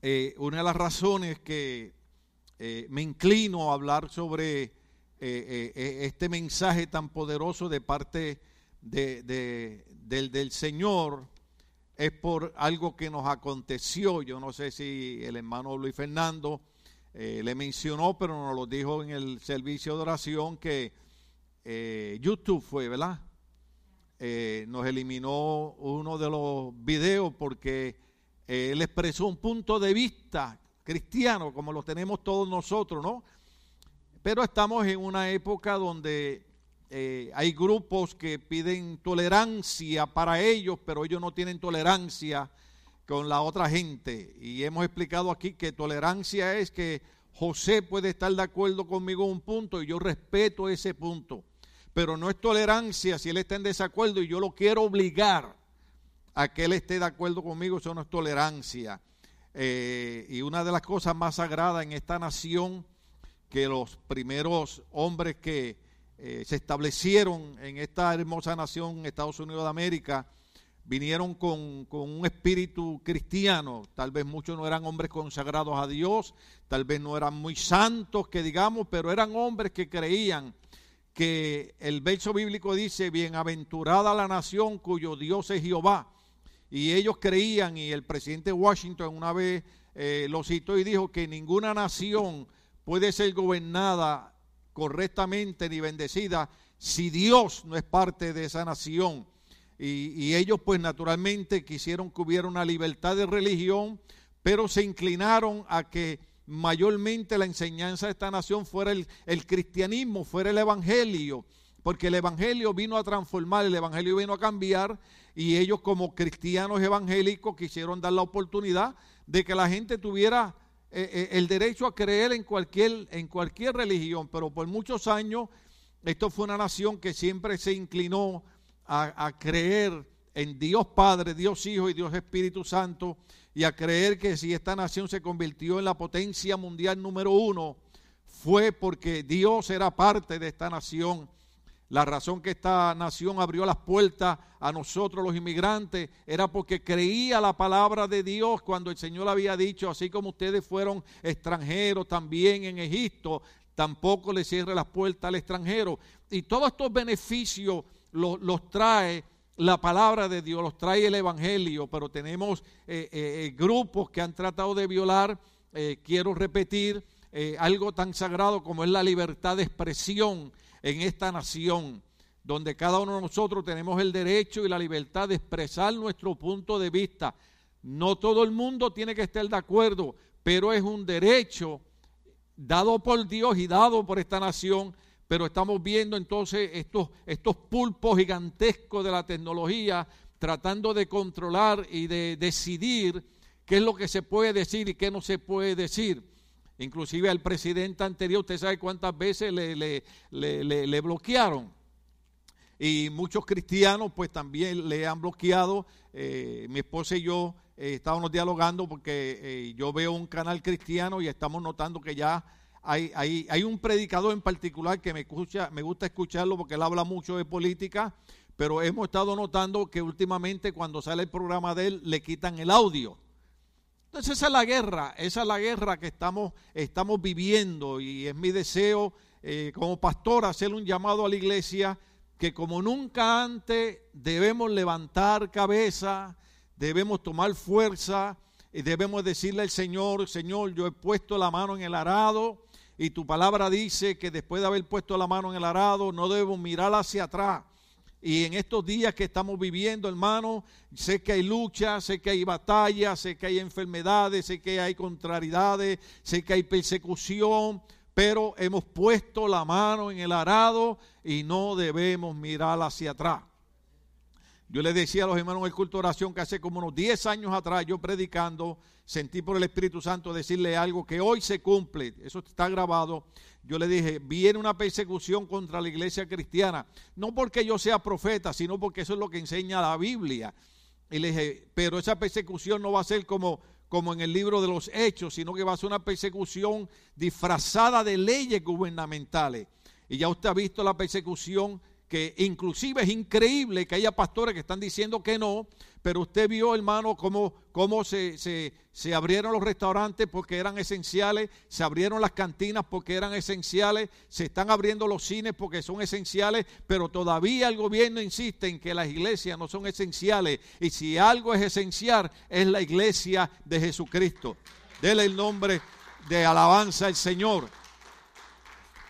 eh, una de las razones que eh, me inclino a hablar sobre eh, este mensaje tan poderoso de parte de, del Señor es por algo que nos aconteció. Yo no sé si el hermano Luis Fernando le mencionó, pero nos lo dijo en el servicio de oración que YouTube fue, ¿verdad? nos eliminó uno de los videos porque eh, él expresó un punto de vista cristiano, como lo tenemos todos nosotros, ¿no? Pero estamos en una época donde eh, hay grupos que piden tolerancia para ellos, pero ellos no tienen tolerancia con la otra gente. Y hemos explicado aquí que tolerancia es que José puede estar de acuerdo conmigo en un punto y yo respeto ese punto. Pero no es tolerancia si él está en desacuerdo y yo lo quiero obligar a que él esté de acuerdo conmigo, eso no es tolerancia. Eh, y una de las cosas más sagradas en esta nación, que los primeros hombres que eh, se establecieron en esta hermosa nación, Estados Unidos de América, vinieron con, con, un espíritu cristiano. Tal vez muchos no eran hombres consagrados a Dios, tal vez no eran muy santos, que digamos, pero eran hombres que creían que el verso bíblico dice, bienaventurada la nación cuyo Dios es Jehová y ellos creían, y el presidente Washington una vez eh, lo citó y dijo que ninguna nación puede ser gobernada correctamente ni bendecida si Dios no es parte de esa nación. Y, ellos pues naturalmente quisieron que hubiera una libertad de religión, pero se inclinaron a que mayormente la enseñanza de esta nación fuera el cristianismo, fuera el evangelio, porque el evangelio vino a transformar, el evangelio vino a cambiar y ellos como cristianos evangélicos quisieron dar la oportunidad de que la gente tuviera eh, eh, el derecho a creer en cualquier, en cualquier religión, pero por muchos años esto fue una nación que siempre se inclinó a, a creer en Dios Padre, Dios Hijo y Dios Espíritu Santo y a creer que si esta nación se convirtió en la potencia mundial número uno, fue porque Dios era parte de esta nación la razón que esta nación abrió las puertas a nosotros los inmigrantes era porque creía la palabra de Dios cuando el Señor había dicho, así como ustedes fueron extranjeros también en Egipto, tampoco le cierre las puertas al extranjero. Y todos estos beneficios los, trae la palabra de Dios, los trae el Evangelio, pero tenemos eh, eh, eh, grupos que han tratado de violar, quiero repetir, algo tan sagrado como es la libertad de expresión en esta nación, donde cada uno de nosotros tenemos el derecho y la libertad de expresar nuestro punto de vista. No todo el mundo tiene que estar de acuerdo, pero es un derecho dado por Dios y dado por esta nación. Pero estamos viendo entonces estos, estos pulpos gigantescos de la tecnología tratando de controlar y de decidir qué es lo que se puede decir y qué no se puede decir. Inclusive al presidente anterior, usted sabe cuántas veces le, le, bloquearon. Y muchos cristianos pues también le han bloqueado. Eh, mi esposa y yo eh, estábamos dialogando porque eh, yo veo un canal cristiano y estamos notando que ya hay, hay, hay, un predicador en particular que me, escucha, me gusta escucharlo porque él habla mucho de política, pero hemos estado notando que últimamente cuando sale el programa de él le quitan el audio. Entonces esa es la guerra, esa es la guerra que estamos, estamos viviendo y es mi deseo eh, como pastor hacer un llamado a la iglesia que como nunca antes debemos levantar cabeza, debemos tomar fuerza y debemos decirle al Señor, Señor, yo he puesto la mano en el arado y tu palabra dice que después de haber puesto la mano en el arado no debo mirar hacia atrás y en estos días que estamos viviendo, hermano, sé que hay lucha, sé que hay batallas, sé que hay enfermedades, sé que hay contrariedades, sé que hay persecución, pero hemos puesto la mano en el arado y no debemos mirar hacia atrás. Yo le decía a los hermanos en el culto de oración que hace como unos 10 años atrás, yo predicando, sentí por el Espíritu Santo decirle algo que hoy se cumple, eso está grabado. Yo le dije, viene una persecución contra la iglesia cristiana, no porque yo sea profeta, sino porque eso es lo que enseña la Biblia. Y le dije, pero esa persecución no va a ser como, como en el libro de los hechos, sino que va a ser una persecución disfrazada de leyes gubernamentales. Y ya usted ha visto la persecución que inclusive es increíble que haya pastores que están diciendo que no, pero usted vio, hermano, cómo, cómo se, se, se, abrieron los restaurantes porque eran esenciales, se abrieron las cantinas porque eran esenciales, se están abriendo los cines porque son esenciales, pero todavía el gobierno insiste en que las iglesias no son esenciales. Y si algo es esencial, es la iglesia de Jesucristo. Dele el nombre de alabanza al Señor.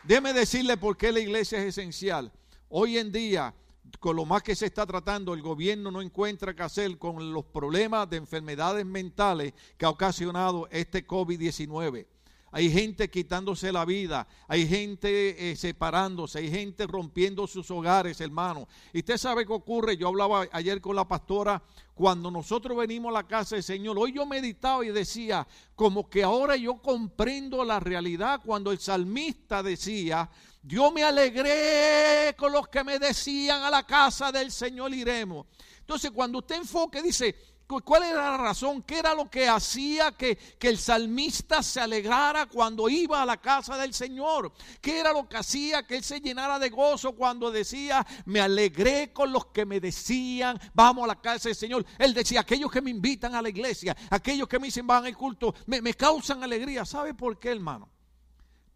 Déjeme decirle por qué la iglesia es esencial. Hoy en día con lo más que se está tratando, el gobierno no encuentra qué hacer con los problemas de enfermedades mentales que ha ocasionado este COVID-19. Hay gente quitándose la vida, hay gente eh, separándose, hay gente rompiendo sus hogares, hermano. Y usted sabe qué ocurre. Yo hablaba ayer con la pastora, cuando nosotros venimos a la casa del Señor, hoy yo meditaba y decía, como que ahora yo comprendo la realidad cuando el salmista decía, yo me alegré con los que me decían a la casa del Señor iremos. Entonces, cuando usted enfoque, dice, ¿cuál era la razón? ¿Qué era lo que hacía que, que, el salmista se alegrara cuando iba a la casa del Señor? ¿Qué era lo que hacía que él se llenara de gozo cuando decía, me alegré con los que me decían, vamos a la casa del Señor? Él decía, aquellos que me invitan a la iglesia, aquellos que me dicen, van al culto, me, me causan alegría. ¿Sabe por qué, hermano?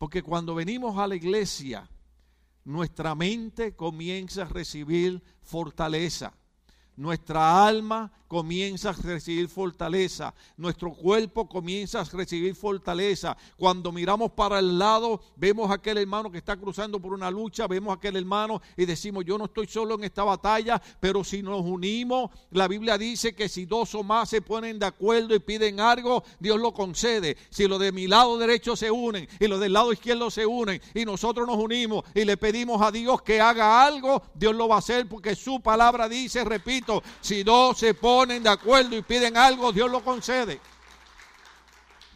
Porque cuando venimos a la iglesia, nuestra mente comienza a recibir fortaleza. Nuestra alma comienza a recibir fortaleza, nuestro cuerpo comienza a recibir fortaleza. Cuando miramos para el lado, vemos a aquel hermano que está cruzando por una lucha, vemos a aquel hermano y decimos, yo no estoy solo en esta batalla, pero si nos unimos, la Biblia dice que si dos o más se ponen de acuerdo y piden algo, Dios lo concede. Si los de mi lado derecho se unen y los del lado izquierdo se unen y nosotros nos unimos y le pedimos a Dios que haga algo, Dios lo va a hacer porque su palabra dice, repito, si dos se ponen ponen de acuerdo y piden algo, Dios lo concede.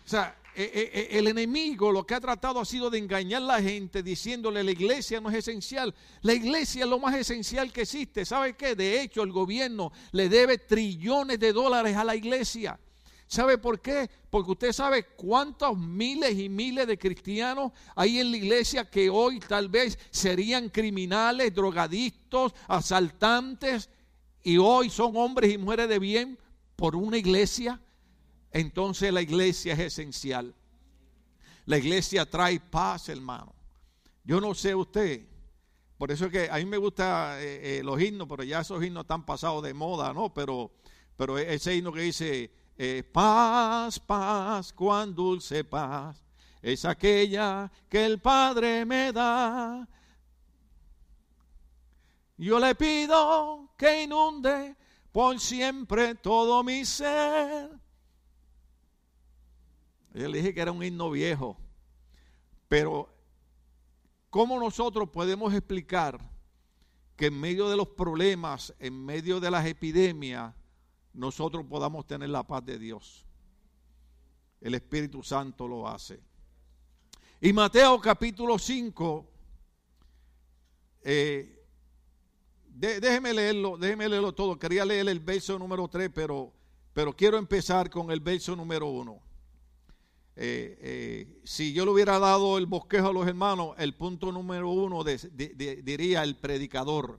O sea, e, e, e, el enemigo lo que ha tratado ha sido de engañar a la gente diciéndole la iglesia no es esencial. La iglesia es lo más esencial que existe. ¿Sabe qué? De hecho, el gobierno le debe trillones de dólares a la iglesia. ¿Sabe por qué? Porque usted sabe cuántos miles y miles de cristianos hay en la iglesia que hoy tal vez serían criminales, drogadictos, asaltantes, y hoy son hombres y mujeres de bien por una iglesia, entonces la iglesia es esencial. La iglesia trae paz, hermano. Yo no sé usted, por eso es que a mí me gustan eh, eh, los himnos, pero ya esos himnos están pasados de moda, ¿no? Pero, pero ese himno que dice, eh, paz, paz, cuán dulce paz, es aquella que el Padre me da yo le pido que inunde por siempre todo mi ser. Yo le dije que era un himno viejo, pero ¿cómo nosotros podemos explicar que en medio de los problemas, en medio de las epidemias, nosotros podamos tener la paz de Dios? El Espíritu Santo lo hace. Y Mateo capítulo 5, eh, déjeme leerlo, déjeme leerlo todo. Quería leer el verso número 3, pero, pero quiero empezar con el verso número 1. Eh, eh, si yo le hubiera dado el bosquejo a los hermanos, el punto número uno diría el predicador.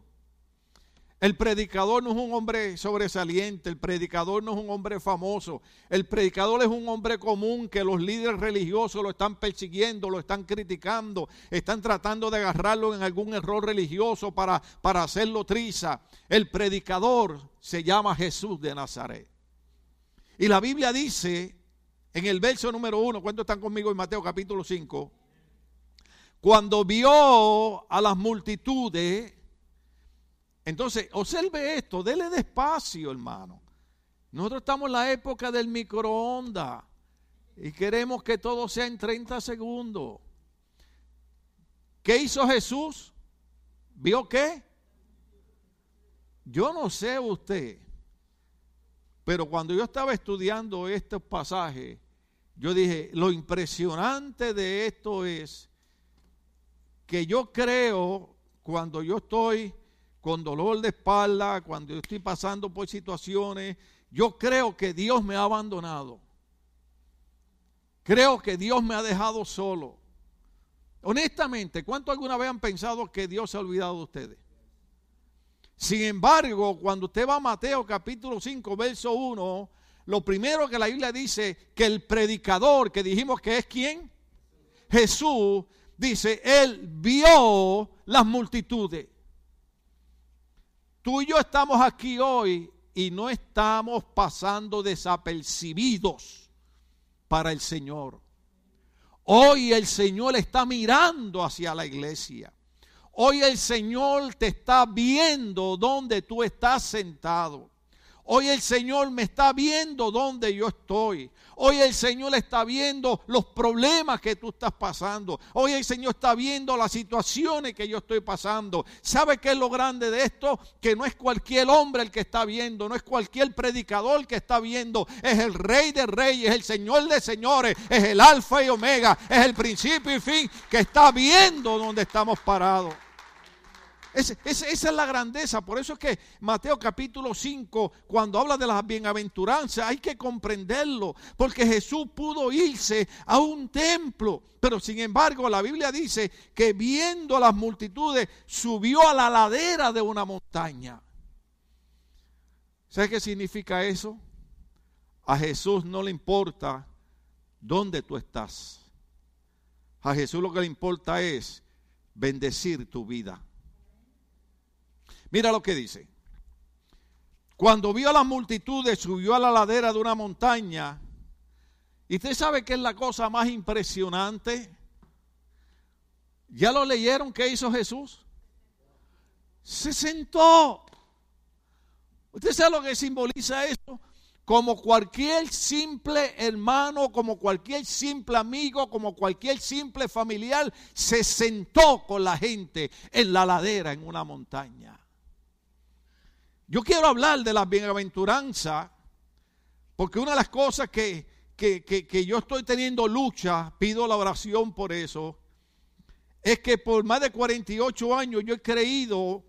El predicador no es un hombre sobresaliente, el predicador no es un hombre famoso, el predicador es un hombre común que los líderes religiosos lo están persiguiendo, lo están criticando, están tratando de agarrarlo en algún error religioso para, para hacerlo triza. El predicador se llama Jesús de Nazaret. Y la Biblia dice en el verso número uno, ¿cuántos están conmigo en Mateo capítulo 5? Cuando vio a las multitudes, entonces, observe esto, dele despacio, hermano. Nosotros estamos en la época del microondas y queremos que todo sea en 30 segundos. ¿Qué hizo Jesús? ¿Vio qué? Yo no sé usted, pero cuando yo estaba estudiando estos pasajes, yo dije, lo impresionante de esto es que yo creo, cuando yo estoy con dolor de espalda, cuando yo estoy pasando por situaciones, yo creo que Dios me ha abandonado. Creo que Dios me ha dejado solo. Honestamente, ¿cuánto alguna vez han pensado que Dios se ha olvidado de ustedes? Sin embargo, cuando usted va a Mateo capítulo 5, verso 1, lo primero que la Biblia dice, que el predicador, que dijimos que es quién, Jesús, dice, él vio las multitudes. Tú y yo estamos aquí hoy y no estamos pasando desapercibidos para el Señor. Hoy el Señor está mirando hacia la iglesia. Hoy el Señor te está viendo donde tú estás sentado. Hoy el Señor me está viendo donde yo estoy. Hoy el Señor está viendo los problemas que tú estás pasando. Hoy el Señor está viendo las situaciones que yo estoy pasando. ¿Sabe qué es lo grande de esto? Que no es cualquier hombre el que está viendo, no es cualquier predicador que está viendo. Es el Rey de Reyes, el Señor de Señores, es el Alfa y Omega, es el principio y fin que está viendo donde estamos parados esa es la grandeza. Por eso es que Mateo capítulo 5, cuando habla de las bienaventuranzas, hay que comprenderlo. Porque Jesús pudo irse a un templo. Pero sin embargo, la Biblia dice que viendo a las multitudes, subió a la ladera de una montaña. ¿Sabes qué significa eso? A Jesús no le importa dónde tú estás. A Jesús lo que le importa es bendecir tu vida. Mira lo que dice. Cuando vio a las multitudes, subió a la ladera de una montaña. ¿Y usted sabe qué es la cosa más impresionante? ¿Ya lo leyeron qué hizo Jesús? Se sentó. ¿Usted sabe lo que simboliza eso? Como cualquier simple hermano, como cualquier simple amigo, como cualquier simple familiar, se sentó con la gente en la ladera, en una montaña. Yo quiero hablar de la bienaventuranza, porque una de las cosas que, que, yo estoy teniendo lucha, pido la oración por eso, es que por más de 48 años yo he creído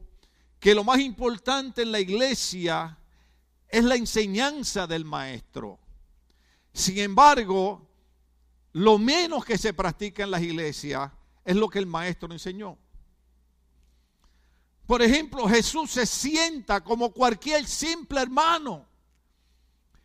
que lo más importante en la iglesia es la enseñanza del maestro. Sin embargo, lo menos que se practica en las iglesias es lo que el maestro enseñó. Por ejemplo, Jesús se sienta como cualquier simple hermano.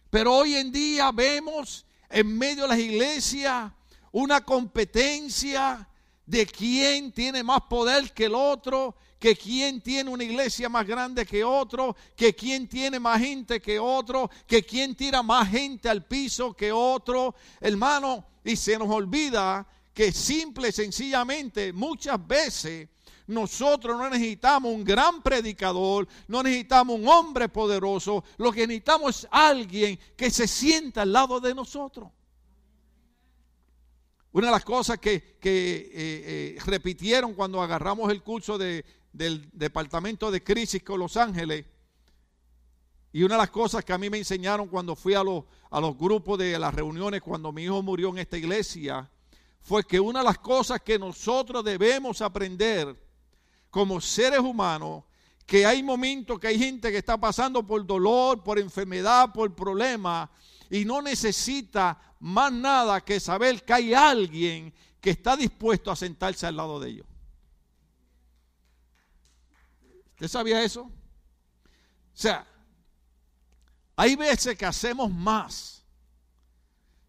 Pero hoy en día vemos en medio de las iglesias una competencia de quién tiene más poder que el otro, que quién tiene una iglesia más grande que otro, que quién tiene más gente que otro, que quién tira más gente al piso que otro. Hermano, y se nos olvida que simple sencillamente muchas veces nosotros no necesitamos un gran predicador, no necesitamos un hombre poderoso, lo que necesitamos es alguien que se sienta al lado de nosotros. Una de las cosas que, eh, eh, repitieron cuando agarramos el curso del Departamento de Crisis con Los Ángeles, y una de las cosas que a mí me enseñaron cuando fui a los, a los grupos de las reuniones, cuando mi hijo murió en esta iglesia, fue que una de las cosas que nosotros debemos aprender como seres humanos que hay momentos que hay gente que está pasando por dolor, por enfermedad, por problemas y no necesita más nada que saber que hay alguien que está dispuesto a sentarse al lado de ellos. ¿Usted sabía eso? O sea, hay veces que hacemos más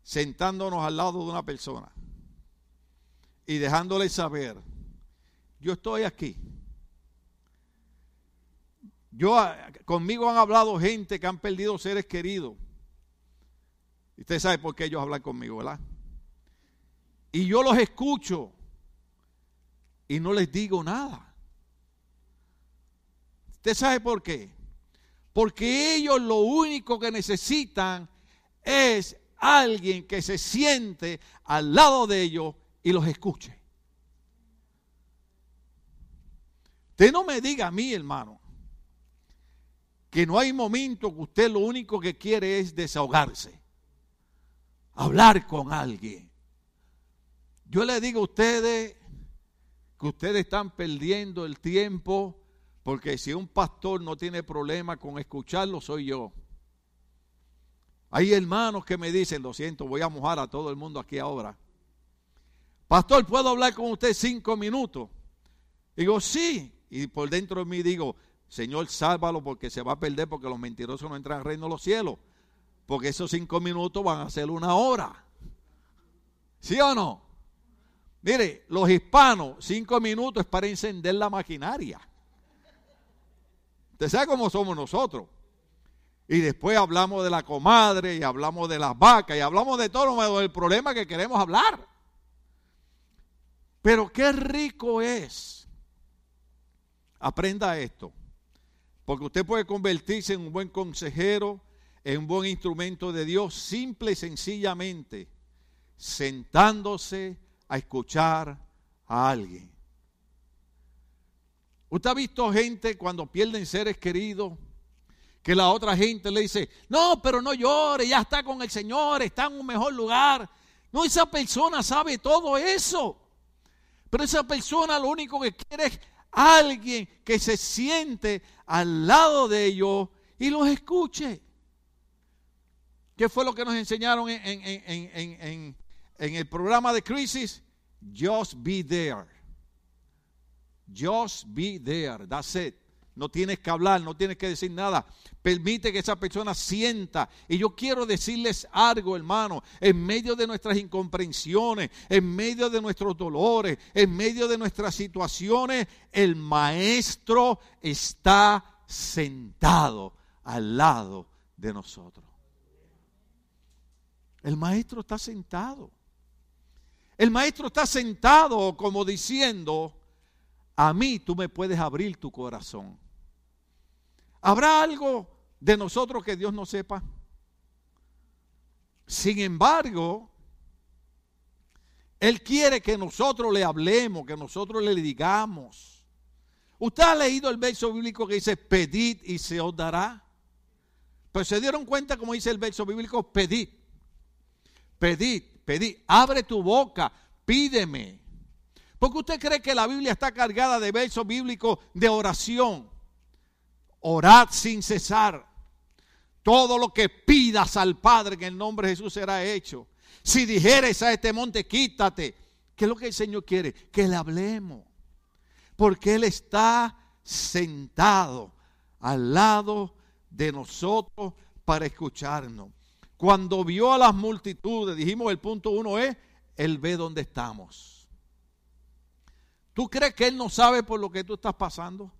sentándonos al lado de una persona y dejándole saber, yo estoy aquí yo, ah, conmigo han hablado gente que han perdido seres queridos. Y usted sabe por qué ellos hablan conmigo, ¿verdad? Y yo los escucho y no les digo nada. ¿Usted sabe por qué? Porque ellos lo único que necesitan es alguien que se siente al lado de ellos y los escuche. Usted no me diga a mí, hermano, que no hay momento que usted lo único que quiere es desahogarse, hablar con alguien. Yo le digo a ustedes que ustedes están perdiendo el tiempo porque si un pastor no tiene problema con escucharlo, soy yo. Hay hermanos que me dicen, lo siento, voy a mojar a todo el mundo aquí ahora. Pastor, ¿puedo hablar con usted cinco minutos? Digo, sí. Y por dentro de mí digo, Señor, sálvalo porque se va a perder porque los mentirosos no entran al reino de los cielos. Porque esos cinco minutos van a ser una hora. ¿Sí o no? Mire, los hispanos, cinco minutos es para encender la maquinaria. Usted sabe cómo somos nosotros. Y después hablamos de la comadre y hablamos de las vacas y hablamos de todo el problema que queremos hablar. Pero qué rico es. Aprenda esto. Porque usted puede convertirse en un buen consejero, en un buen instrumento de Dios, simple y sencillamente, sentándose a escuchar a alguien. Usted ha visto gente cuando pierden seres queridos, que la otra gente le dice, no, pero no llore, ya está con el Señor, está en un mejor lugar. No, esa persona sabe todo eso. Pero esa persona lo único que quiere es alguien que se siente al lado de ellos y los escuche. ¿Qué fue lo que nos enseñaron en, el programa de crisis? Just be there. Just be there. That's it. No tienes que hablar, no tienes que decir nada. Permite que esa persona sienta. Y yo quiero decirles algo, hermano, en medio de nuestras incomprensiones, en medio de nuestros dolores, en medio de nuestras situaciones, el maestro está sentado al lado de nosotros. El maestro está sentado. El maestro está sentado como diciendo, a mí tú me puedes abrir tu corazón. ¿Habrá algo de nosotros que Dios no sepa? Sin embargo, Él quiere que nosotros le hablemos, que nosotros le digamos. ¿Usted ha leído el verso bíblico que dice, pedid y se os dará? Pues se dieron cuenta, como dice el verso bíblico, pedid, pedid, pedid, abre tu boca, pídeme. Porque usted cree que la Biblia está cargada de versos bíblicos de oración orad sin cesar. Todo lo que pidas al Padre en el nombre de Jesús será hecho. Si dijeres a este monte, quítate. ¿Qué es lo que el Señor quiere? Que le hablemos. Porque Él está sentado al lado de nosotros para escucharnos. Cuando vio a las multitudes, dijimos el punto uno es, Él ve dónde estamos. ¿Tú crees que Él no sabe por lo que tú estás pasando?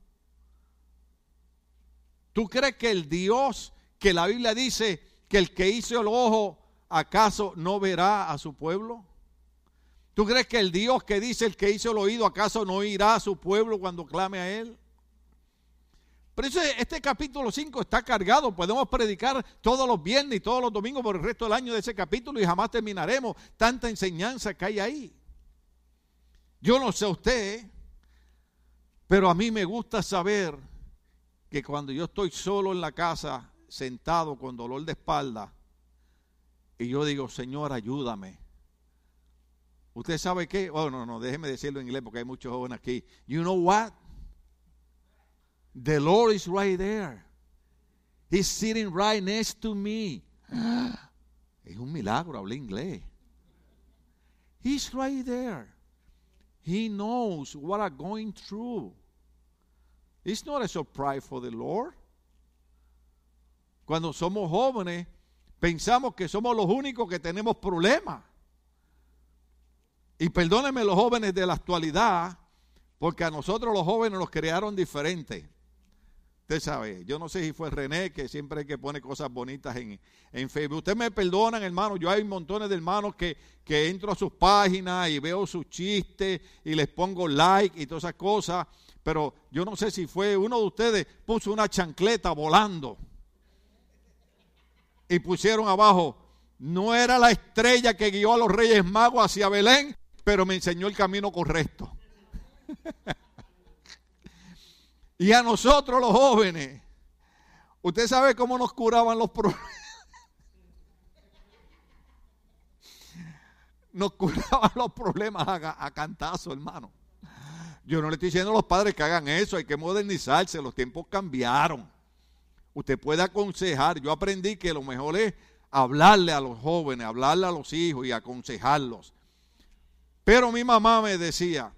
¿Tú crees que el Dios que la Biblia dice que el que hizo el ojo, acaso no verá a su pueblo? ¿Tú crees que el Dios que dice el que hizo el oído, acaso no irá a su pueblo cuando clame a él? Pero este capítulo 5 está cargado. Podemos predicar todos los viernes y todos los domingos por el resto del año de ese capítulo y jamás terminaremos tanta enseñanza que hay ahí. Yo no sé usted, pero a mí me gusta saber que cuando yo estoy solo en la casa, sentado con dolor de espalda, y yo digo, Señor, ayúdame. ¿Usted sabe qué? Oh, no, no, déjeme decirlo en inglés porque hay muchos jóvenes aquí. You know what? The Lord is right there. He's sitting right next to me. Es un milagro, hablé inglés. He's right there. He knows what I'm going through. It's not a surprise for the Lord. Cuando somos jóvenes, pensamos que somos los únicos que tenemos problemas. Y perdónenme los jóvenes de la actualidad, porque a nosotros los jóvenes nos crearon diferentes. Usted sabe, yo no sé si fue René que siempre que pone cosas bonitas en, en Facebook. Ustedes me perdonan, hermano. Yo hay montones de hermanos que, que entro a sus páginas y veo sus chistes y les pongo like y todas esas cosas pero yo no sé si fue uno de ustedes puso una chancleta volando y pusieron abajo, no era la estrella que guió a los reyes magos hacia Belén, pero me enseñó el camino correcto. y a nosotros los jóvenes, usted sabe cómo nos curaban los problemas. nos curaban los problemas a, a cantazo, hermano. Yo no le estoy diciendo a los padres que hagan eso, hay que modernizarse, los tiempos cambiaron. Usted puede aconsejar, yo aprendí que lo mejor es hablarle a los jóvenes, hablarle a los hijos y aconsejarlos. Pero mi mamá me decía,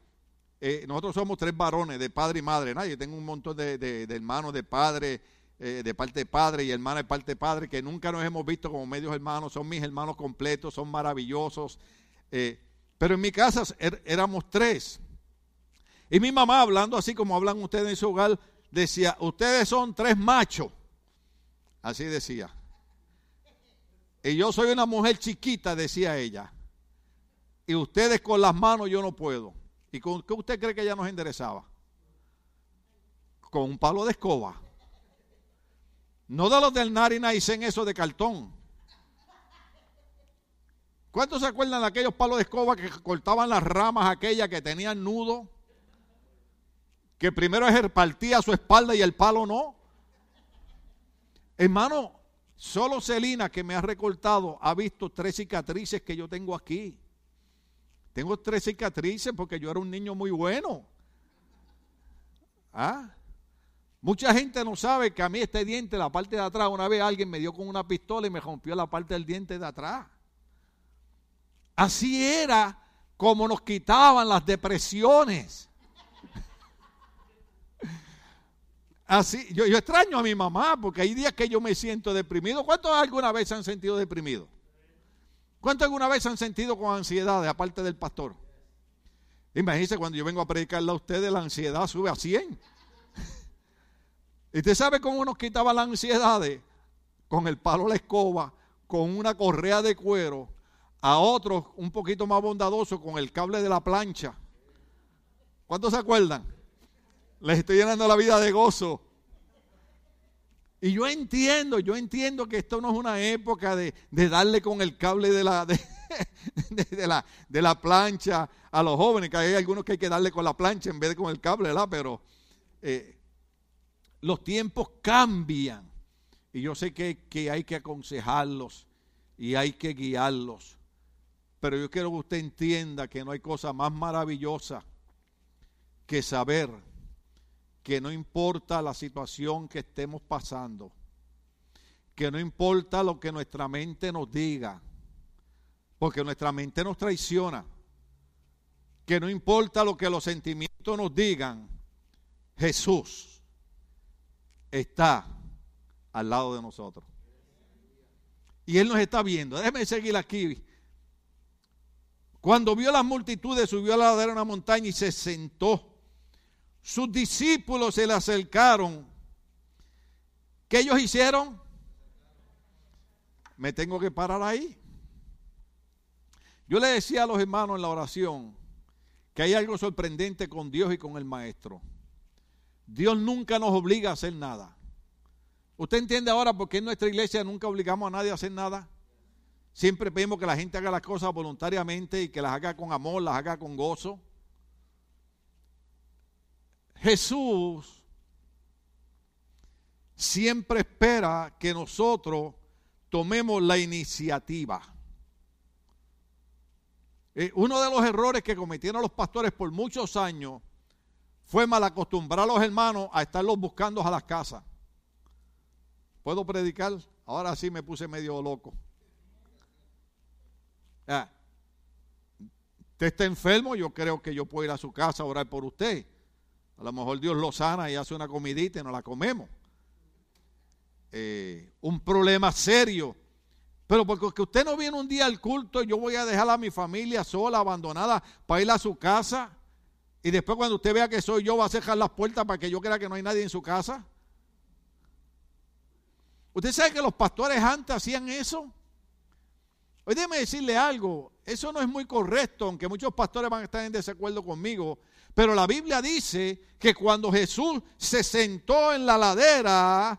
eh, nosotros somos tres varones, de padre y madre. Yo tengo un montón de, hermanos de padre, eh, de parte de padre y hermanas de parte de padre, que nunca nos hemos visto como medios hermanos. Son mis hermanos completos, son maravillosos. Eh, pero en mi casa er, éramos tres. Y mi mamá, hablando así como hablan ustedes en su hogar, decía, ustedes son tres machos. Así decía. Y yo soy una mujer chiquita, decía ella. Y ustedes con las manos yo no puedo. ¿Y con qué usted cree que ella nos enderezaba? Con un palo de escoba. No de los del Narina en eso de cartón. ¿Cuántos se acuerdan de aquellos palos de escoba que cortaban las ramas aquellas que tenían nudo? Que primero partía su espalda y el palo no. Hermano, solo Celina que me ha recortado ha visto tres cicatrices que yo tengo aquí. Tengo tres cicatrices porque yo era un niño muy bueno. ¿Ah? Mucha gente no sabe que a mí este diente, la parte de atrás, una vez alguien me dio con una pistola y me rompió la parte del diente de atrás. Así era como nos quitaban las depresiones. Así, yo, yo, extraño a mi mamá porque hay días que yo me siento deprimido. ¿Cuántos alguna vez se han sentido deprimidos? ¿Cuántos alguna vez han sentido con ansiedad, aparte del pastor? Imagínense cuando yo vengo a predicarle a ustedes, la ansiedad sube a 100. ¿Y usted sabe cómo nos quitaba la ansiedad? Con el palo de la escoba, con una correa de cuero, a otros un poquito más bondadoso con el cable de la plancha. ¿Cuántos se acuerdan? Les estoy llenando la vida de gozo. Y yo entiendo, yo entiendo que esto no es una época de, darle con el cable de la, de, la, de la plancha a los jóvenes, que hay algunos que hay que darle con la plancha en vez de con el cable, ¿verdad? Pero eh, los tiempos cambian. Y yo sé que, que hay que aconsejarlos y hay que guiarlos. Pero yo quiero que usted entienda que no hay cosa más maravillosa que saber que no importa la situación que estemos pasando, que no importa lo que nuestra mente nos diga, porque nuestra mente nos traiciona, que no importa lo que los sentimientos nos digan, Jesús está al lado de nosotros. Y Él nos está viendo. Déjeme seguir aquí. Cuando vio las multitudes, subió a la ladera de una montaña y se sentó sus discípulos se le acercaron. ¿Qué ellos hicieron? Me tengo que parar ahí. Yo le decía a los hermanos en la oración que hay algo sorprendente con Dios y con el Maestro. Dios nunca nos obliga a hacer nada. ¿Usted entiende ahora por qué en nuestra iglesia nunca obligamos a nadie a hacer nada? Siempre pedimos que la gente haga las cosas voluntariamente y que las haga con amor, las haga con gozo. Jesús siempre espera que nosotros tomemos la iniciativa. Eh, uno de los errores que cometieron los pastores por muchos años fue mal acostumbrar a los hermanos a estarlos buscando a las casas. ¿Puedo predicar? Ahora sí me puse medio loco. usted está enfermo, yo creo que yo puedo ir a su casa a orar por usted. A lo mejor Dios lo sana y hace una comidita y nos la comemos. Eh, un problema serio. Pero porque usted no viene un día al culto, yo voy a dejar a mi familia sola, abandonada, para ir a su casa. Y después cuando usted vea que soy yo, va a cerrar las puertas para que yo crea que no hay nadie en su casa. ¿Usted sabe que los pastores antes hacían eso? Hoy déjeme decirle algo, eso no es muy correcto, aunque muchos pastores van a estar en desacuerdo conmigo, pero la Biblia dice que cuando Jesús se sentó en la ladera,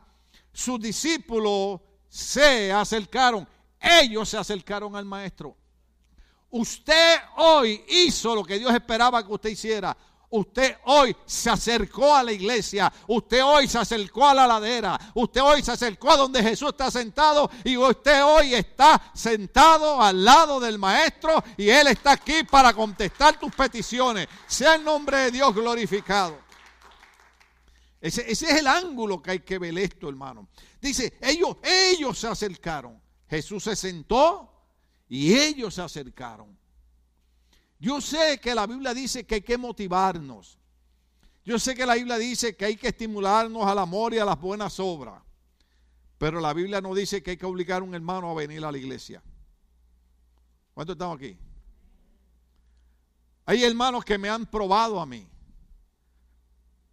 sus discípulos se acercaron. Ellos se acercaron al maestro. Usted hoy hizo lo que Dios esperaba que usted hiciera. Usted hoy se acercó a la iglesia, usted hoy se acercó a la ladera, usted hoy se acercó a donde Jesús está sentado y usted hoy está sentado al lado del Maestro y Él está aquí para contestar tus peticiones. Sea el nombre de Dios glorificado. Ese, ese es el ángulo que hay que ver esto, hermano. Dice, ellos, ellos se acercaron. Jesús se sentó y ellos se acercaron. Yo sé que la Biblia dice que hay que motivarnos. Yo sé que la Biblia dice que hay que estimularnos al amor y a las buenas obras. Pero la Biblia no dice que hay que obligar a un hermano a venir a la iglesia. ¿Cuántos estamos aquí? Hay hermanos que me han probado a mí.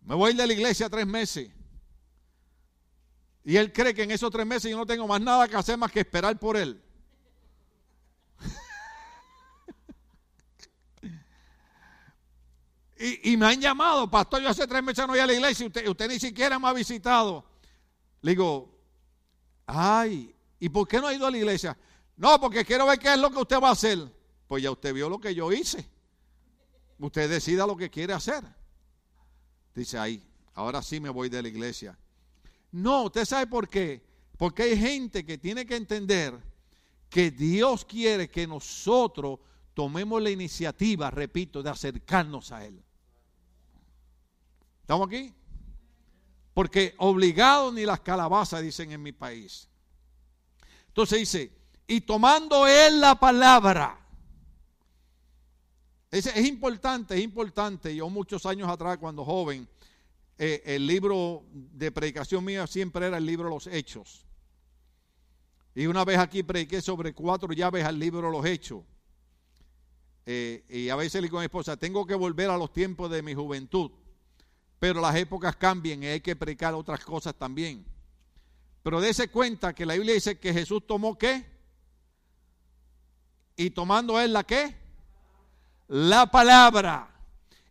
Me voy de la iglesia tres meses. Y él cree que en esos tres meses yo no tengo más nada que hacer más que esperar por él. Y, me han llamado, pastor, yo hace tres meses no voy a la iglesia usted, usted ni siquiera me ha visitado. Le digo, ay, ¿y por qué no ha ido a la iglesia? No, porque quiero ver qué es lo que usted va a hacer. Pues ya usted vio lo que yo hice. Usted decida lo que quiere hacer. Dice ahí, ahora sí me voy de la iglesia. No, usted sabe por qué. Porque hay gente que tiene que entender que Dios quiere que nosotros tomemos la iniciativa, repito, de acercarnos a Él. ¿Estamos aquí? Porque obligado ni las calabazas dicen en mi país. Entonces dice, y tomando Él la palabra. Es, es importante, es importante. Yo muchos años atrás, cuando joven, eh, el libro de predicación mía siempre era el libro los hechos. Y una vez aquí prediqué sobre cuatro llaves al libro los hechos. Eh, y a veces le digo a mi esposa, tengo que volver a los tiempos de mi juventud. Pero las épocas cambian y hay que predicar otras cosas también. Pero dése cuenta que la Biblia dice que Jesús tomó qué? Y tomando él la qué? La palabra.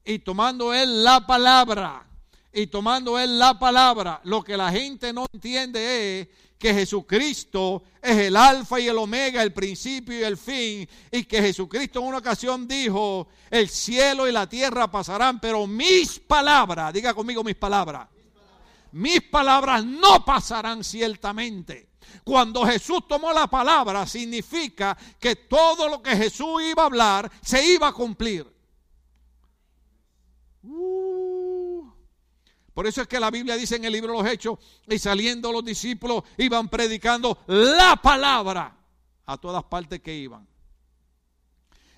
Y tomando él la palabra y tomando él la palabra, lo que la gente no entiende es que Jesucristo es el alfa y el omega, el principio y el fin, y que Jesucristo en una ocasión dijo, el cielo y la tierra pasarán, pero mis palabras, diga conmigo mis palabras, mis palabras no pasarán ciertamente. Cuando Jesús tomó la palabra, significa que todo lo que Jesús iba a hablar se iba a cumplir. Por eso es que la Biblia dice en el libro de los Hechos, y saliendo los discípulos iban predicando la palabra a todas partes que iban.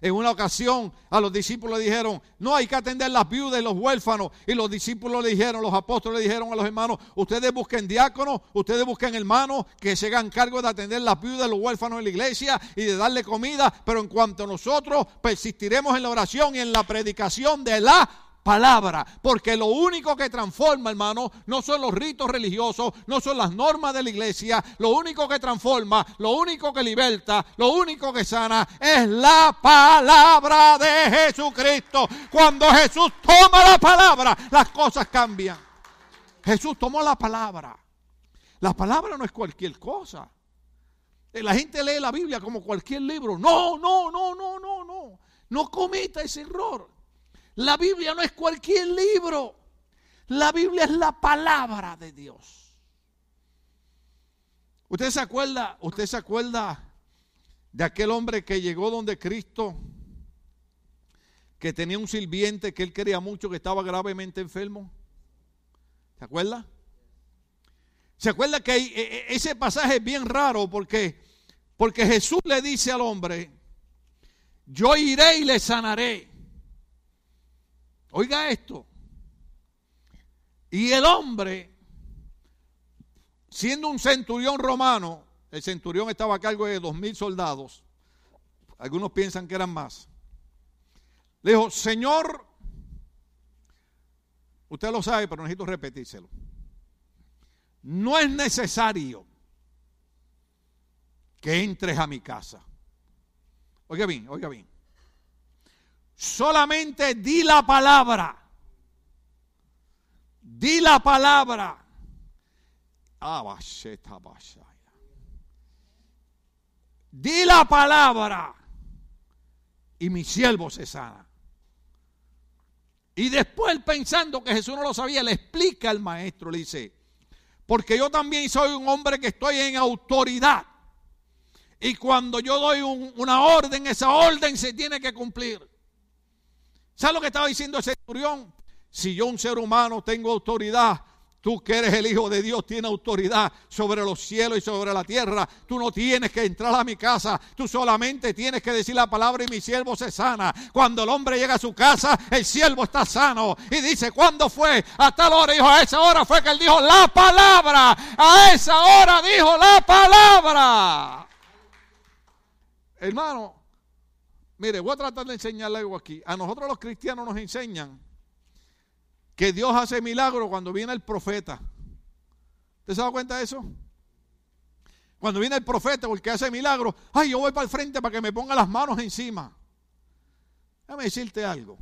En una ocasión a los discípulos le dijeron, no hay que atender las viudas y los huérfanos. Y los discípulos le dijeron, los apóstoles le dijeron a los hermanos, ustedes busquen diáconos, ustedes busquen hermanos que se hagan cargo de atender las viudas y los huérfanos en la iglesia y de darle comida. Pero en cuanto a nosotros, persistiremos en la oración y en la predicación de la palabra. Porque lo único que transforma, hermano, no son los ritos religiosos, no son las normas de la iglesia. Lo único que transforma, lo único que liberta, lo único que sana es la palabra de Jesucristo. Cuando Jesús toma la palabra, las cosas cambian. Jesús tomó la palabra. La palabra no es cualquier cosa. La gente lee la Biblia como cualquier libro. No, no, no, no, no, no. No cometa ese error. La Biblia no es cualquier libro. La Biblia es la palabra de Dios. ¿Usted se acuerda? ¿Usted se acuerda de aquel hombre que llegó donde Cristo que tenía un sirviente que él quería mucho que estaba gravemente enfermo? ¿Se acuerda? ¿Se acuerda que e, e, ese pasaje es bien raro porque porque Jesús le dice al hombre, yo iré y le sanaré. Oiga esto. Y el hombre, siendo un centurión romano, el centurión estaba a cargo de dos mil soldados, algunos piensan que eran más, le dijo, Señor, usted lo sabe, pero necesito repetírselo, no es necesario que entres a mi casa. Oiga bien, oiga bien. Solamente di la palabra. Di la palabra. Di la palabra. Y mi siervo se sana. Y después pensando que Jesús no lo sabía, le explica al maestro, le dice, porque yo también soy un hombre que estoy en autoridad. Y cuando yo doy una orden, esa orden se tiene que cumplir. ¿Sabe lo que estaba diciendo ese centurión? Si yo, un ser humano, tengo autoridad, Tú que eres el Hijo de Dios, tienes autoridad sobre los cielos y sobre la tierra. Tú no tienes que entrar a mi casa. Tú solamente tienes que decir la palabra y mi siervo se sana. Cuando el hombre llega a su casa, el siervo está sano. Y dice, ¿cuándo fue? A tal hora. Dijo, a esa hora fue que él dijo la palabra. A esa hora dijo la palabra. Hermano, mire, voy a tratar de enseñarle algo aquí. A nosotros los cristianos nos enseñan que Dios hace milagros cuando viene el profeta. ¿Usted se da cuenta de eso? Cuando viene el profeta porque hace milagros, ay, yo voy para el frente para que me ponga las manos encima. Déjame decirte algo.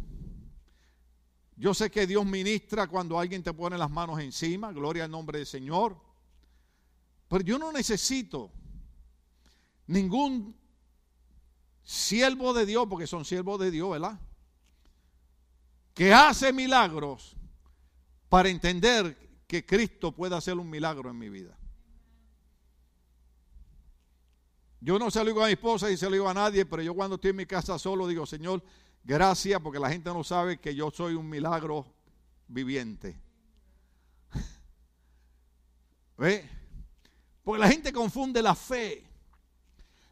Yo sé que Dios ministra cuando alguien te pone las manos encima, gloria al nombre del Señor. Pero yo no necesito ningún siervo de Dios, porque son siervos de Dios, ¿verdad? Que hace milagros para entender que Cristo puede hacer un milagro en mi vida. Yo no se lo digo a mi esposa y se lo digo a nadie, pero yo cuando estoy en mi casa solo digo, Señor, gracias porque la gente no sabe que yo soy un milagro viviente. ¿Ve? Porque la gente confunde la fe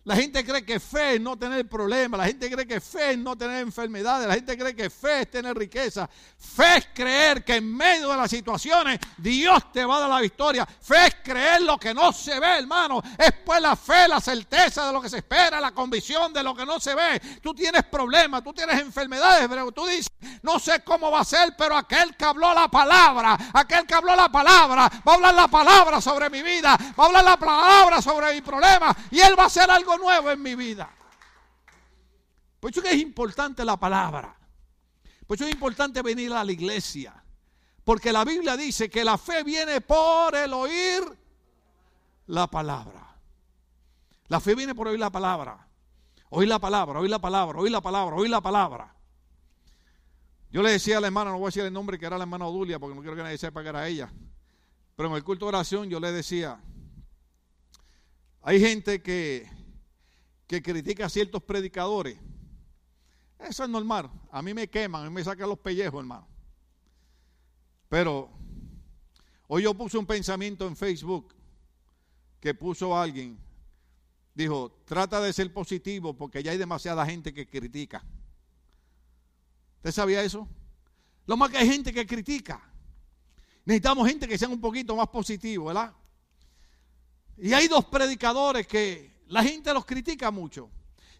la gente cree que fe es no tener problemas, la gente cree que fe es no tener enfermedades, la gente cree que fe es tener riqueza. Fe es creer que en medio de las situaciones Dios te va a dar la victoria. Fe es creer lo que no se ve, hermano. Es pues la fe, la certeza de lo que se espera, la convicción de lo que no se ve. Tú tienes problemas, tú tienes enfermedades, pero tú dices, no sé cómo va a ser, pero aquel que habló la palabra, aquel que habló la palabra, va a hablar la palabra sobre mi vida, va a hablar la palabra sobre mi problema y él va a hacer algo nuevo en mi vida. Por eso que es importante la palabra. Por eso es importante venir a la iglesia. Porque la Biblia dice que la fe viene por el oír la palabra. La fe viene por oír la palabra. Oír la palabra, oír la palabra, oír la palabra, oír la palabra. Yo le decía a la hermana, no voy a decir el nombre que era la hermana Odulia, porque no quiero que nadie sepa que era ella. Pero en el culto de oración yo le decía, hay gente que que critica a ciertos predicadores. Eso es normal. A mí me queman, a mí me sacan los pellejos, hermano. Pero hoy yo puse un pensamiento en Facebook que puso alguien. Dijo, trata de ser positivo porque ya hay demasiada gente que critica. ¿Usted sabía eso? Lo más que hay gente que critica. Necesitamos gente que sea un poquito más positivo, ¿verdad? Y hay dos predicadores que la gente los critica mucho.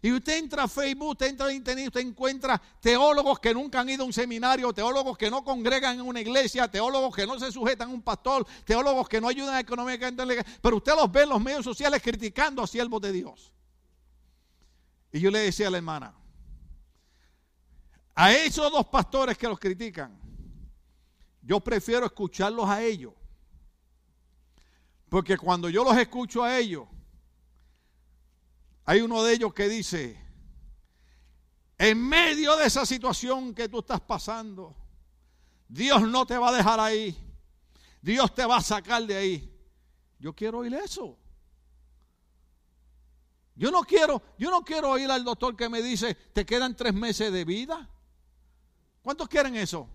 Y usted entra a Facebook, usted entra a Internet, usted encuentra teólogos que nunca han ido a un seminario, teólogos que no congregan en una iglesia, teólogos que no se sujetan a un pastor, teólogos que no ayudan económicamente. Pero usted los ve en los medios sociales criticando a siervos de Dios. Y yo le decía a la hermana, a esos dos pastores que los critican, yo prefiero escucharlos a ellos. Porque cuando yo los escucho a ellos, hay uno de ellos que dice, en medio de esa situación que tú estás pasando, Dios no te va a dejar ahí. Dios te va a sacar de ahí. Yo quiero oír eso. Yo no quiero, yo no quiero oír al doctor que me dice, te quedan tres meses de vida. ¿Cuántos quieren eso?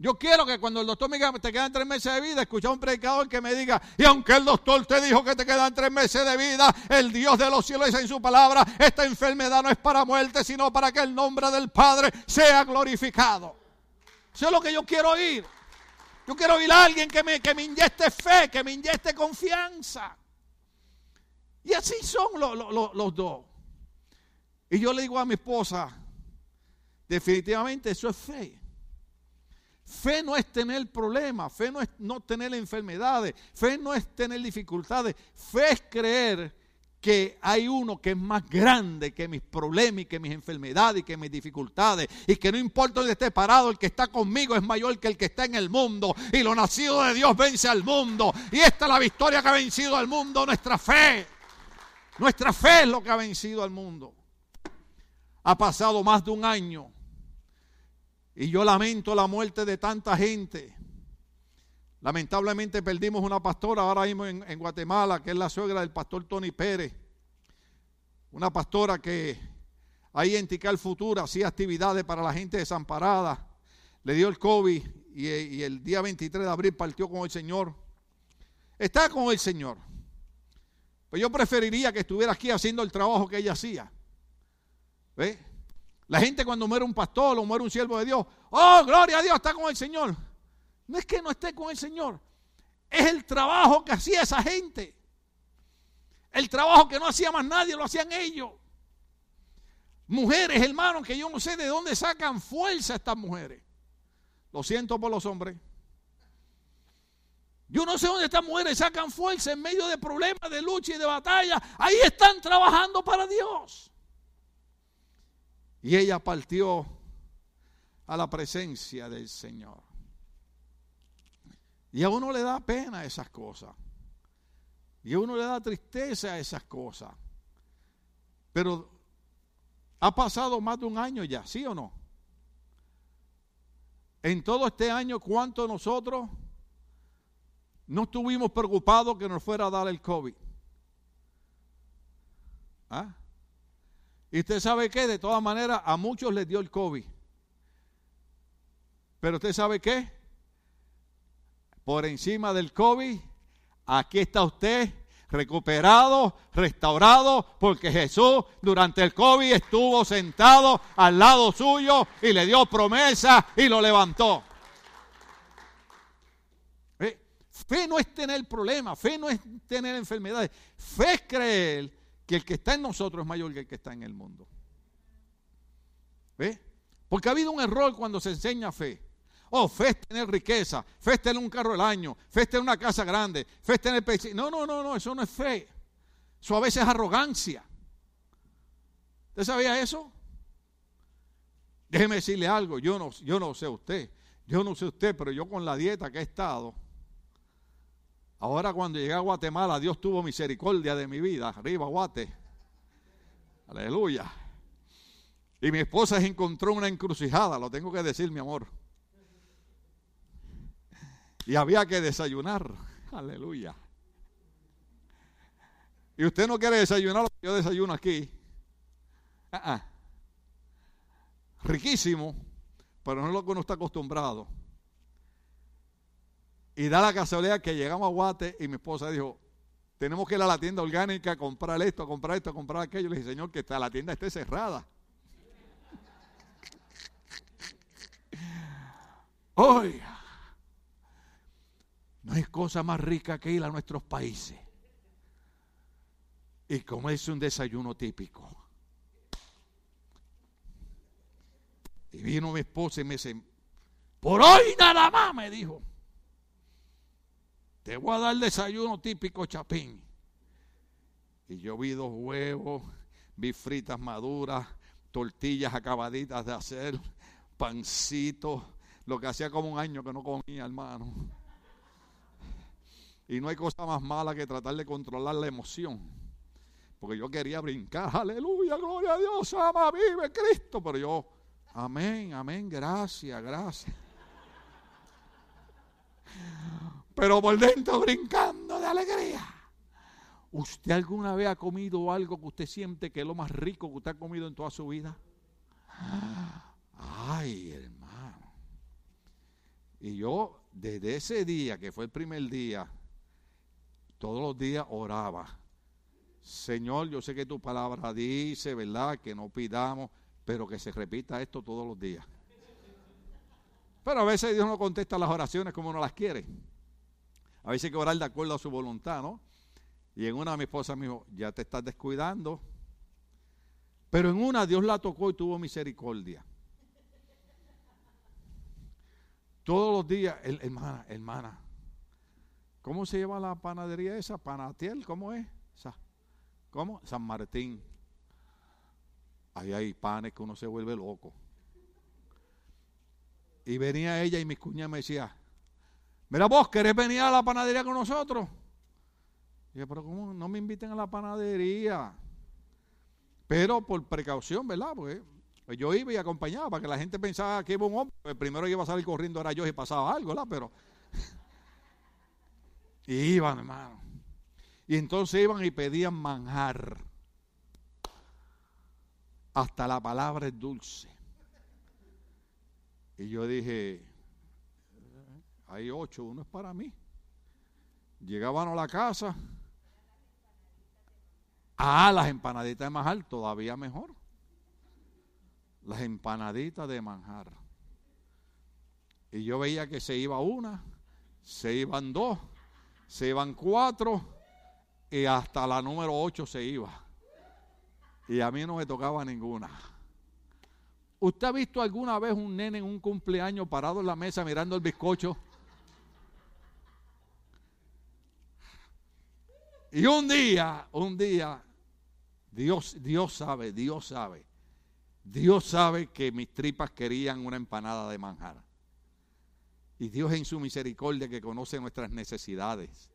Yo quiero que cuando el doctor me diga te quedan tres meses de vida, escuchar a un predicador que me diga, y aunque el doctor te dijo que te quedan tres meses de vida, el Dios de los cielos dice en su palabra, esta enfermedad no es para muerte, sino para que el nombre del Padre sea glorificado. Eso es lo que yo quiero oír. Yo quiero oír a alguien que me, que me inyecte fe, que me inyecte confianza. Y así son los dos. Y yo le digo a mi esposa, definitivamente eso es fe. Fe no es tener problemas, fe no es no tener enfermedades, fe no es tener dificultades, fe es creer que hay uno que es más grande que mis problemas y que mis enfermedades y que mis dificultades. Y que no importa dónde esté parado, el que está conmigo es mayor que el que está en el mundo. Y lo nacido de Dios vence al mundo. Y esta es la victoria que ha vencido al mundo, nuestra fe. Nuestra fe es lo que ha vencido al mundo. Ha pasado más de un año y yo lamento la muerte de tanta gente. Lamentablemente perdimos una pastora ahora mismo en, Guatemala, que es la suegra del pastor Tony Pérez. Una pastora que ahí en Tical Futura hacía actividades para la gente desamparada. Le dio el COVID y, el día 23 de abril partió con el Señor. Está con el Señor. Pues yo preferiría que estuviera aquí haciendo el trabajo que ella hacía. ¿Ve? La gente cuando muere un pastor o muere un siervo de Dios, oh, gloria a Dios, está con el Señor. No es que no esté con el Señor, es el trabajo que hacía esa gente. El trabajo que no hacía más nadie, lo hacían ellos. Mujeres, hermanos, que yo no sé de dónde sacan fuerza estas mujeres. Lo siento por los hombres. Yo no sé dónde estas mujeres sacan fuerza en medio de problemas, de lucha y de batalla. Ahí están trabajando para Dios. Y ella partió a la presencia del Señor. Y a uno le da pena esas cosas. Y a uno le da tristeza esas cosas. Pero ha pasado más de un año ya, ¿sí o no? En todo este año, ¿cuánto nosotros no estuvimos preocupados que nos fuera a dar el COVID? ¿Ah? Y usted sabe que de todas maneras a muchos les dio el COVID. Pero usted sabe qué? Por encima del COVID, aquí está usted recuperado, restaurado, porque Jesús durante el COVID estuvo sentado al lado suyo y le dio promesa y lo levantó. ¿Eh? Fe no es tener problemas, fe no es tener enfermedades, fe es creer que el que está en nosotros es mayor que el que está en el mundo. ¿Ve? Porque ha habido un error cuando se enseña fe. Oh, fe es tener riqueza, fe es tener un carro del año, fe es tener una casa grande, fe es tener... No, no, no, no, eso no es fe. Eso a veces es arrogancia. ¿Usted sabía eso? Déjeme decirle algo, yo no, yo no sé usted, yo no sé usted, pero yo con la dieta que he estado, ahora cuando llegué a Guatemala, Dios tuvo misericordia de mi vida, arriba Guate, aleluya. Y mi esposa encontró una encrucijada, lo tengo que decir, mi amor. Y había que desayunar. Aleluya. Y usted no quiere desayunar lo que yo desayuno aquí. Ah, ah. Riquísimo, pero no es lo que uno está acostumbrado. Y da la casualidad que llegamos a Guate y mi esposa dijo, tenemos que ir a la tienda orgánica comprar esto, comprar esto, comprar aquello. Le dije, Señor, que la tienda esté cerrada. Oiga. No hay cosa más rica que ir a nuestros países y comerse un desayuno típico. Y vino mi esposa y me dice, por hoy nada más, me dijo. Te voy a dar desayuno típico chapín. Y yo vi dos huevos, vi fritas maduras, tortillas acabaditas de hacer, pancitos, lo que hacía como un año que no comía, hermano. Y no hay cosa más mala que tratar de controlar la emoción. Porque yo quería brincar, aleluya, gloria a Dios, ama, vive Cristo. Pero yo, amén, amén, gracias, gracias. Pero por dentro brincando de alegría. ¿Usted alguna vez ha comido algo que usted siente que es lo más rico que usted ha comido en toda su vida? Ay, hermano. Y yo, desde ese día, que fue el primer día, todos los días oraba. Señor, yo sé que tu palabra dice, ¿verdad? Que no pidamos, pero que se repita esto todos los días. Pero a veces Dios no contesta las oraciones como uno las quiere. A veces hay que orar de acuerdo a su voluntad, ¿no? Y en una mi esposa me dijo, ya te estás descuidando. Pero en una Dios la tocó y tuvo misericordia. Todos los días, hermana, hermana, ¿Cómo se llama la panadería esa? Panatiel, ¿cómo es? ¿Cómo? San Martín. Ahí hay panes que uno se vuelve loco. Y venía ella y mis cuñas me decía, mira vos, ¿querés venir a la panadería con nosotros? Y yo, pero ¿cómo no me inviten a la panadería? Pero por precaución, ¿verdad? Porque yo iba y acompañaba para que la gente pensaba que iba un hombre. El primero iba a salir corriendo era yo y pasaba algo, ¿verdad? Pero y iban, hermano. Y entonces iban y pedían manjar. Hasta la palabra es dulce. Y yo dije, hay ocho, uno es para mí. Llegaban a la casa. Ah, las empanaditas de manjar, todavía mejor. Las empanaditas de manjar. Y yo veía que se iba una, se iban dos, se iban cuatro y hasta la número ocho se iba. Y a mí no me tocaba ninguna. ¿Usted ha visto alguna vez un nene en un cumpleaños parado en la mesa mirando el bizcocho? Y un día, un día, Dios, Dios sabe, Dios sabe, Dios sabe que mis tripas querían una empanada de manjar. Y Dios en su misericordia que conoce nuestras necesidades,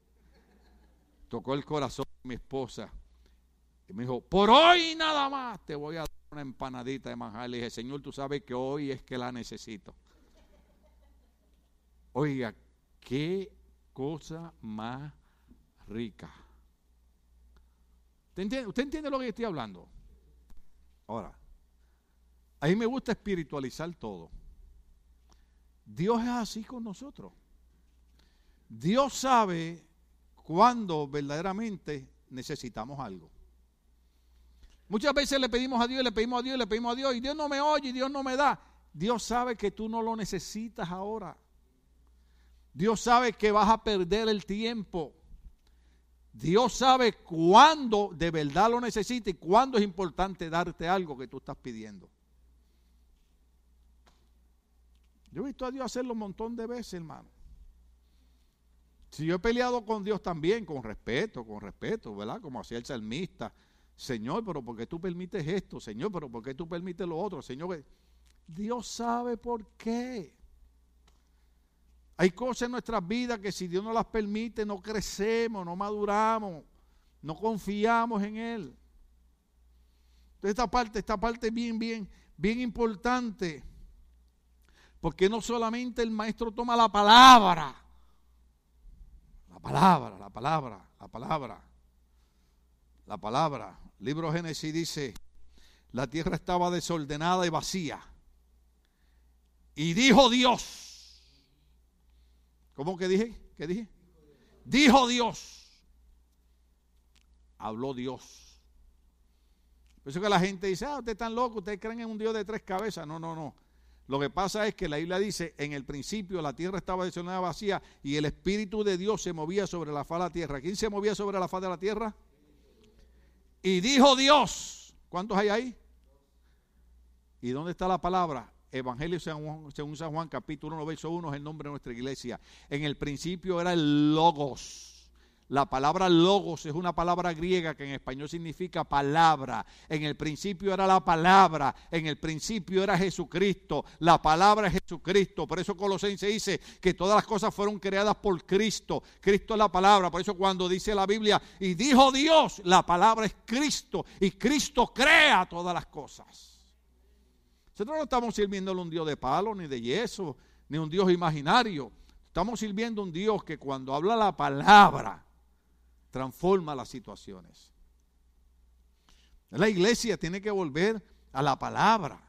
tocó el corazón de mi esposa y me dijo, por hoy nada más te voy a dar una empanadita de manjar. Le dije, Señor, tú sabes que hoy es que la necesito. Oiga, qué cosa más rica. ¿Usted entiende, lo que estoy hablando? Ahora, a mí me gusta espiritualizar todo. Dios es así con nosotros. Dios sabe cuándo verdaderamente necesitamos algo. Muchas veces le pedimos a Dios, le pedimos a Dios, le pedimos a Dios y Dios no me oye y Dios no me da. Dios sabe que tú no lo necesitas ahora. Dios sabe que vas a perder el tiempo. Dios sabe cuándo de verdad lo necesita y cuándo es importante darte algo que tú estás pidiendo. Yo he visto a Dios hacerlo un montón de veces, hermano. Si yo he peleado con Dios también, con respeto, con respeto, ¿verdad? Como hacía el salmista. Señor, pero ¿por qué tú permites esto? Señor, pero ¿por qué tú permites lo otro? Señor, Dios sabe por qué. Hay cosas en nuestras vidas que si Dios no las permite, no crecemos, no maduramos, no confiamos en Él. Entonces esta parte, esta parte bien, bien, bien importante. Porque no solamente el maestro toma la palabra, la palabra, la palabra, la palabra, la palabra. libro Génesis dice, la tierra estaba desordenada y vacía. Y dijo Dios, ¿Cómo que dije? ¿Qué dije? Dijo Dios. Habló Dios. Por eso que la gente dice, ah, ustedes están locos, ustedes creen en un Dios de tres cabezas. No, no, no. Lo que pasa es que la Biblia dice, en el principio la tierra estaba desordenada vacía y el Espíritu de Dios se movía sobre la faz de la tierra. ¿Quién se movía sobre la faz de la tierra? Y dijo Dios, ¿cuántos hay ahí? ¿Y dónde está la palabra? Evangelio según San Juan, capítulo 1, verso 1 es el nombre de nuestra iglesia. En el principio era el logos. La palabra logos es una palabra griega que en español significa palabra. En el principio era la palabra, en el principio era Jesucristo. La palabra es Jesucristo. Por eso Colosense dice que todas las cosas fueron creadas por Cristo. Cristo es la palabra. Por eso cuando dice la Biblia, y dijo Dios, la palabra es Cristo. Y Cristo crea todas las cosas. Nosotros no estamos sirviéndole un Dios de palo, ni de yeso, ni un Dios imaginario. Estamos sirviendo un Dios que cuando habla la palabra, transforma las situaciones. La iglesia tiene que volver a la palabra.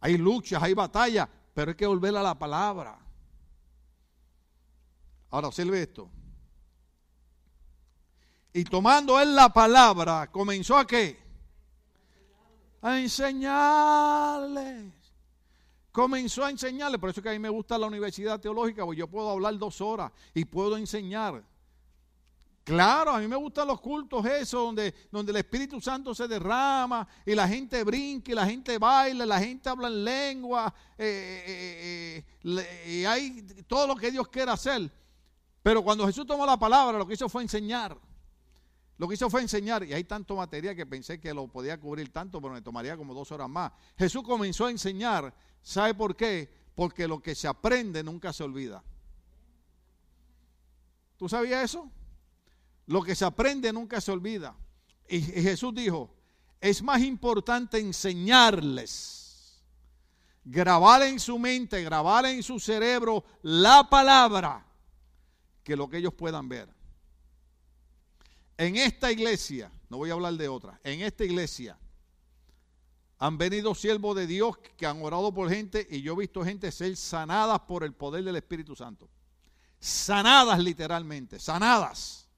Hay luchas, hay batallas, pero hay que volver a la palabra. Ahora observe esto. Y tomando él la palabra, comenzó a qué? A enseñarles. Comenzó a enseñarles, por eso que a mí me gusta la universidad teológica, porque yo puedo hablar dos horas y puedo enseñar. Claro, a mí me gustan los cultos esos donde, donde el Espíritu Santo se derrama y la gente brinca y la gente baila, la gente habla en lengua eh, eh, eh, y hay todo lo que Dios quiere hacer. Pero cuando Jesús tomó la palabra, lo que hizo fue enseñar. Lo que hizo fue enseñar, y hay tanto material que pensé que lo podía cubrir tanto, pero me tomaría como dos horas más. Jesús comenzó a enseñar, ¿sabe por qué? Porque lo que se aprende nunca se olvida. ¿Tú sabías eso? Lo que se aprende nunca se olvida. Y, Jesús dijo, es más importante enseñarles, grabar en su mente, grabar en su cerebro la palabra, que lo que ellos puedan ver. En esta iglesia, no voy a hablar de otra, en esta iglesia Han venido siervos de Dios que han orado por gente y yo he visto gente ser sanadas por el poder del Espíritu Santo. Sanadas literalmente, sanadas.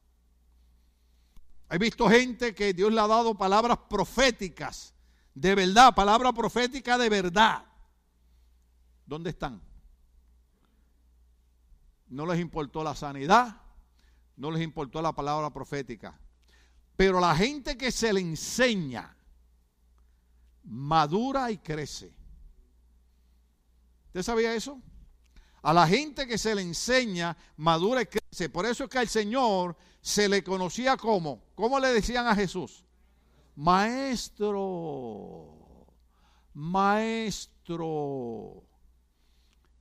He visto gente que Dios le ha dado palabras proféticas, de verdad, palabra profética de verdad. ¿Dónde están? No les importó la sanidad, no les importó la palabra profética. Pero la gente que se le enseña, madura y crece. ¿Usted sabía eso? A la gente que se le enseña, madura y crece. Por eso es que al Señor se le conocía como, ¿cómo le decían a Jesús? Maestro, maestro.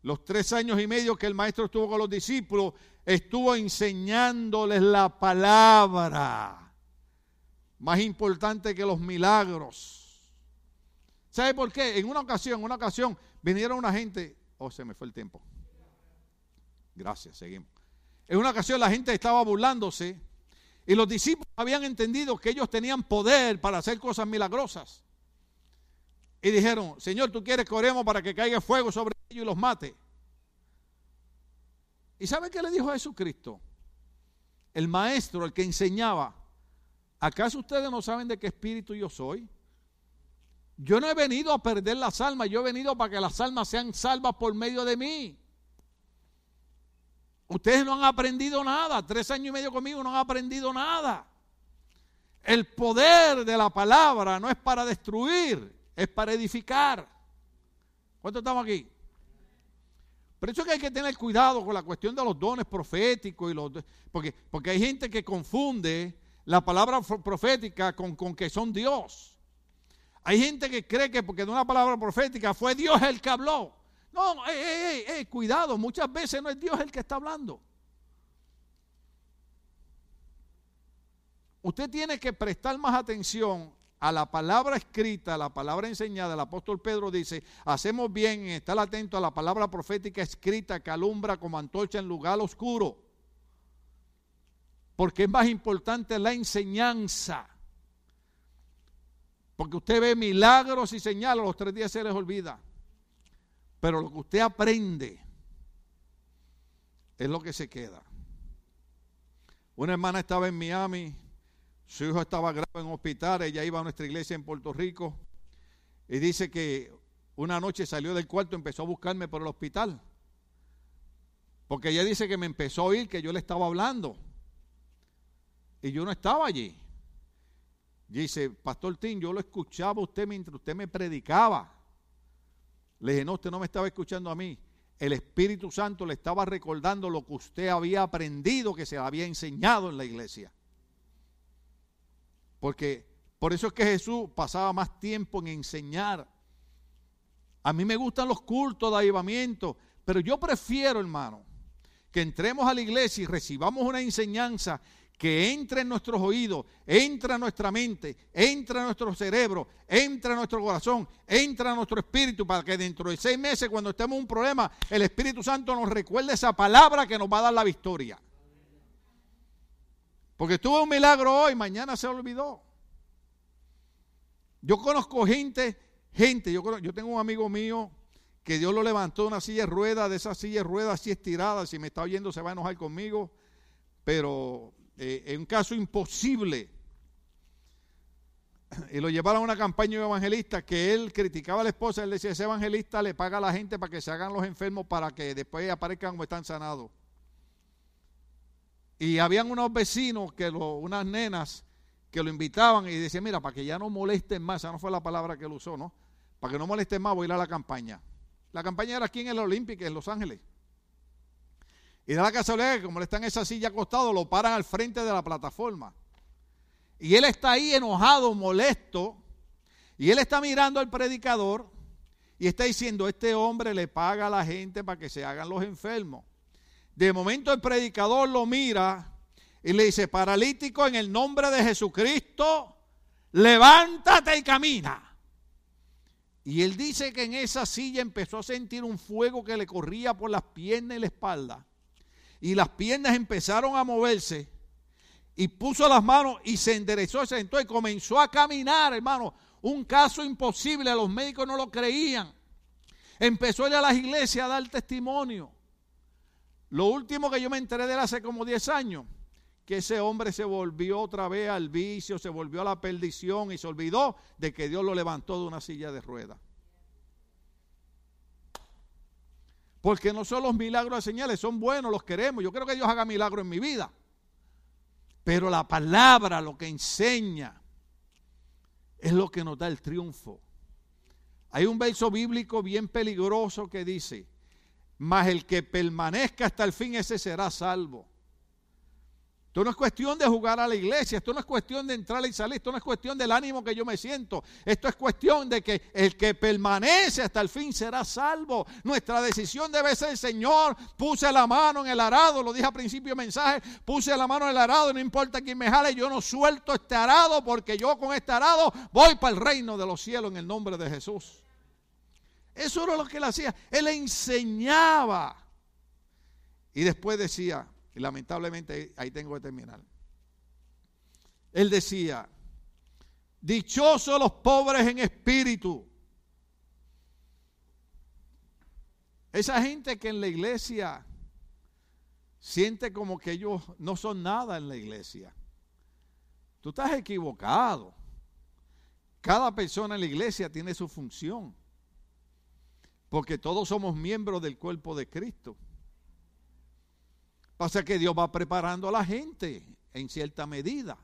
Los tres años y medio que el maestro estuvo con los discípulos, estuvo enseñándoles la palabra. Más importante que los milagros. ¿Sabe por qué? En una ocasión, una ocasión, vinieron una gente. Oh, se me fue el tiempo. Gracias, seguimos. En una ocasión la gente estaba burlándose y los discípulos habían entendido que ellos tenían poder para hacer cosas milagrosas. Y dijeron, Señor, tú quieres que oremos para que caiga fuego sobre ellos y los mate. ¿Y sabe qué le dijo a Jesucristo? El maestro, el que enseñaba, ¿acaso ustedes no saben de qué espíritu yo soy? Yo no he venido a perder las almas, yo he venido para que las almas sean salvas por medio de mí. Ustedes no han aprendido nada, tres años y medio conmigo no han aprendido nada. El poder de la palabra no es para destruir, es para edificar. ¿Cuántos estamos aquí? Por eso es que hay que tener cuidado con la cuestión de los dones proféticos y los porque, porque hay gente que confunde la palabra profética con, con que son Dios. Hay gente que cree que porque de una palabra profética fue Dios el que habló. No, cuidado, muchas veces no es Dios el que está hablando. Usted tiene que prestar más atención a la palabra escrita, a la palabra enseñada. El apóstol Pedro dice, hacemos bien en estar atento a la palabra profética escrita que alumbra como antorcha en lugar oscuro. Porque es más importante la enseñanza. Porque usted ve milagros y señales, los tres días se les olvida. Pero lo que usted aprende es lo que se queda. Una hermana estaba en Miami, su hijo estaba grave en hospital, ella iba a nuestra iglesia en Puerto Rico y dice que una noche salió del cuarto y empezó a buscarme por el hospital. Porque ella dice que me empezó a oír que yo le estaba hablando. Y yo no estaba allí. Dice, Pastor Tim, yo lo escuchaba usted mientras usted me predicaba. Le dije, no, usted no me estaba escuchando a mí. El Espíritu Santo le estaba recordando lo que usted había aprendido, que se había enseñado en la iglesia. Porque por eso es que Jesús pasaba más tiempo en enseñar. A mí me gustan los cultos de avivamiento, pero yo prefiero, hermano, que entremos a la iglesia y recibamos una enseñanza que entre en nuestros oídos, entra en nuestra mente, entra en nuestro cerebro, entra en nuestro corazón, entra en nuestro espíritu, para que dentro de seis meses, cuando estemos en un problema, el Espíritu Santo nos recuerde esa palabra que nos va a dar la victoria. Porque tuvo un milagro hoy, mañana se olvidó. Yo conozco gente, gente, yo, tengo un amigo mío que Dios lo levantó de una silla de ruedas, de esa silla de ruedas así estirada, si me está oyendo se va a enojar conmigo, pero eh, en un caso imposible. Y lo llevaron a una campaña evangelista que él criticaba a la esposa. Él decía: Ese evangelista le paga a la gente para que se hagan los enfermos para que después aparezcan como están sanados. Y habían unos vecinos, que unas nenas, que lo invitaban y decían: Mira, para que ya no molesten más. Esa no fue la palabra que él usó, ¿no? Para que no molesten más, voy a ir a la campaña. La campaña era aquí en el Olímpico, en Los Ángeles. Y da la casualidad que como le está en esa silla acostado, lo paran al frente de la plataforma. Y él está ahí enojado, molesto. Y él está mirando al predicador y está diciendo, este hombre le paga a la gente para que se hagan los enfermos. De momento el predicador lo mira y le dice, paralítico en el nombre de Jesucristo, levántate y camina. Y él dice que en esa silla empezó a sentir un fuego que le corría por las piernas y la espalda y las piernas empezaron a moverse y puso las manos y se enderezó, se sentó y comenzó a caminar, hermano. un caso imposible, los médicos no lo creían. Empezó a ir a las iglesias a dar testimonio. Lo último que yo me enteré de él hace como 10 años, que ese hombre se volvió otra vez al vicio, se volvió a la perdición y se olvidó de que Dios lo levantó de una silla de ruedas. Porque no son los milagros de señales, son buenos, los queremos. Yo creo que Dios haga milagros en mi vida. Pero la palabra, lo que enseña, es lo que nos da el triunfo. Hay un verso bíblico bien peligroso que dice, mas el que permanezca hasta el fin, ese será salvo. Esto no es cuestión de jugar a la iglesia, esto no es cuestión de entrar y salir, esto no es cuestión del ánimo que yo me siento, esto es cuestión de que el que permanece hasta el fin será salvo. Nuestra decisión debe ser, Señor, puse la mano en el arado, lo dije al principio del mensaje, puse la mano en el arado, no importa quién me jale, yo no suelto este arado porque yo con este arado voy para el reino de los cielos en el nombre de Jesús. Eso era lo que él hacía, él enseñaba. Y después decía, y lamentablemente ahí tengo que terminar. Él decía, dichosos los pobres en espíritu. Esa gente que en la iglesia siente como que ellos no son nada en la iglesia. Tú estás equivocado. Cada persona en la iglesia tiene su función. Porque todos somos miembros del cuerpo de Cristo. Pasa que Dios va preparando a la gente en cierta medida.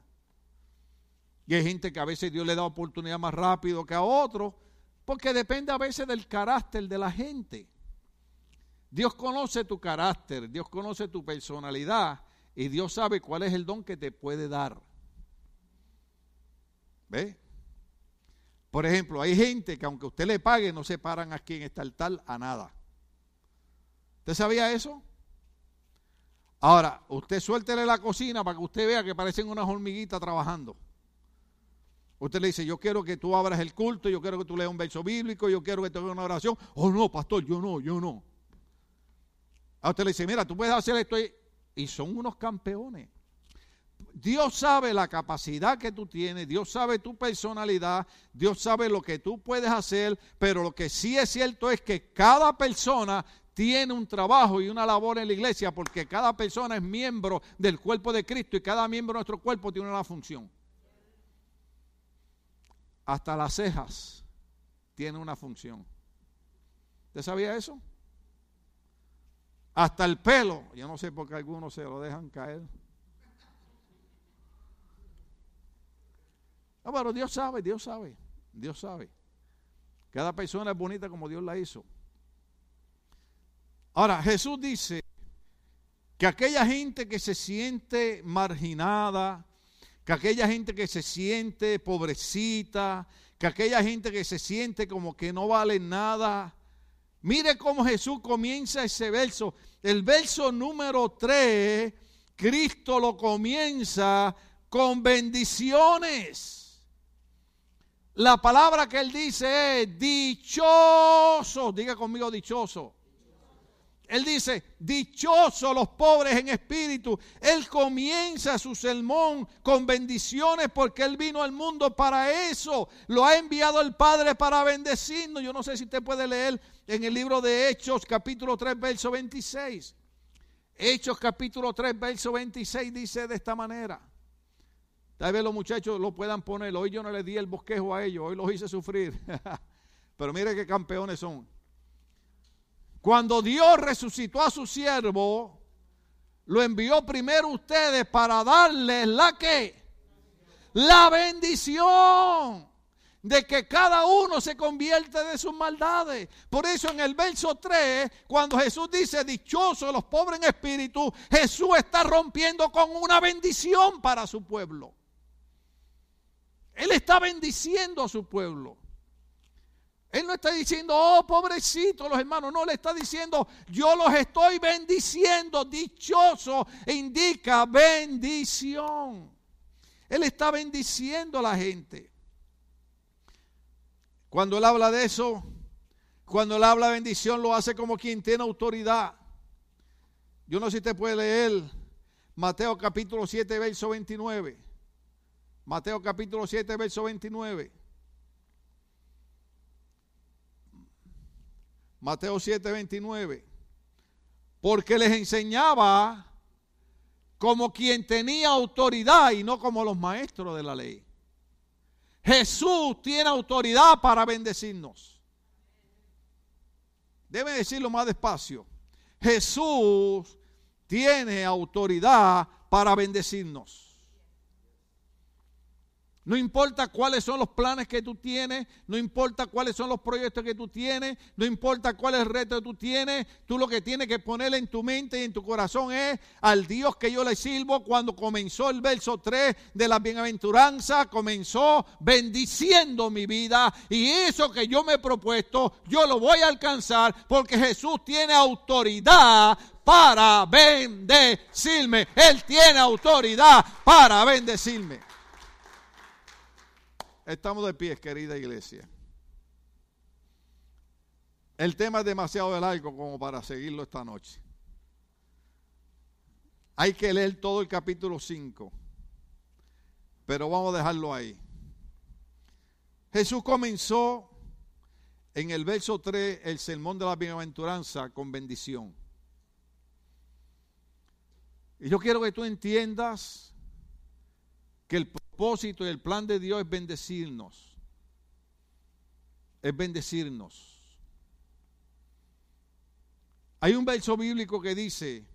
Y hay gente que a veces Dios le da oportunidad más rápido que a otros, porque depende a veces del carácter de la gente. Dios conoce tu carácter, Dios conoce tu personalidad y Dios sabe cuál es el don que te puede dar. ¿Ve? Por ejemplo, hay gente que aunque usted le pague no se paran aquí en este altar a nada. ¿Usted sabía eso? Ahora, usted suéltele la cocina para que usted vea que parecen unas hormiguitas trabajando. Usted le dice, yo quiero que tú abras el culto, yo quiero que tú leas un verso bíblico, yo quiero que te hagas una oración. Oh, no, pastor, yo no, yo no. A usted le dice, mira, tú puedes hacer esto. Y son unos campeones. Dios sabe la capacidad que tú tienes, Dios sabe tu personalidad, Dios sabe lo que tú puedes hacer, pero lo que sí es cierto es que cada persona tiene un trabajo y una labor en la iglesia porque cada persona es miembro del cuerpo de Cristo y cada miembro de nuestro cuerpo tiene una función. Hasta las cejas tienen una función. ¿Usted sabía eso? Hasta el pelo. Yo no sé por qué algunos se lo dejan caer. No, pero Dios sabe, Dios sabe, Dios sabe. Cada persona es bonita como Dios la hizo. Ahora, Jesús dice que aquella gente que se siente marginada, que aquella gente que se siente pobrecita, que aquella gente que se siente como que no vale nada, mire cómo Jesús comienza ese verso. El verso número 3, Cristo lo comienza con bendiciones. La palabra que él dice es dichoso, diga conmigo dichoso. Él dice, dichosos los pobres en espíritu. Él comienza su sermón con bendiciones porque Él vino al mundo para eso. Lo ha enviado el Padre para bendecirnos. Yo no sé si usted puede leer en el libro de Hechos capítulo 3, verso 26. Hechos capítulo 3, verso 26 dice de esta manera. Tal vez los muchachos lo puedan poner. Hoy yo no le di el bosquejo a ellos, hoy los hice sufrir. Pero mire qué campeones son. Cuando Dios resucitó a su siervo, lo envió primero ustedes para darles la que la bendición de que cada uno se convierte de sus maldades. Por eso en el verso 3, cuando Jesús dice, dichosos los pobres en espíritu, Jesús está rompiendo con una bendición para su pueblo. Él está bendiciendo a su pueblo. Él no está diciendo, oh, pobrecito los hermanos. No, le está diciendo, yo los estoy bendiciendo. Dichoso indica bendición. Él está bendiciendo a la gente. Cuando él habla de eso, cuando él habla de bendición, lo hace como quien tiene autoridad. Yo no sé si usted puede leer Mateo capítulo 7, verso 29. Mateo capítulo 7, verso 29. Mateo 7, 29. Porque les enseñaba como quien tenía autoridad y no como los maestros de la ley. Jesús tiene autoridad para bendecirnos. Debe decirlo más despacio. Jesús tiene autoridad para bendecirnos. No importa cuáles son los planes que tú tienes, no importa cuáles son los proyectos que tú tienes, no importa cuál es el reto que tú tienes, tú lo que tienes que poner en tu mente y en tu corazón es al Dios que yo le sirvo cuando comenzó el verso 3 de la bienaventuranza, comenzó bendiciendo mi vida y eso que yo me he propuesto, yo lo voy a alcanzar porque Jesús tiene autoridad para bendecirme. Él tiene autoridad para bendecirme. Estamos de pie, querida iglesia. El tema es demasiado largo como para seguirlo esta noche. Hay que leer todo el capítulo 5, pero vamos a dejarlo ahí. Jesús comenzó en el verso 3 el sermón de la bienaventuranza con bendición. Y yo quiero que tú entiendas que el propósito y el plan de Dios es bendecirnos. Es bendecirnos. Hay un verso bíblico que dice,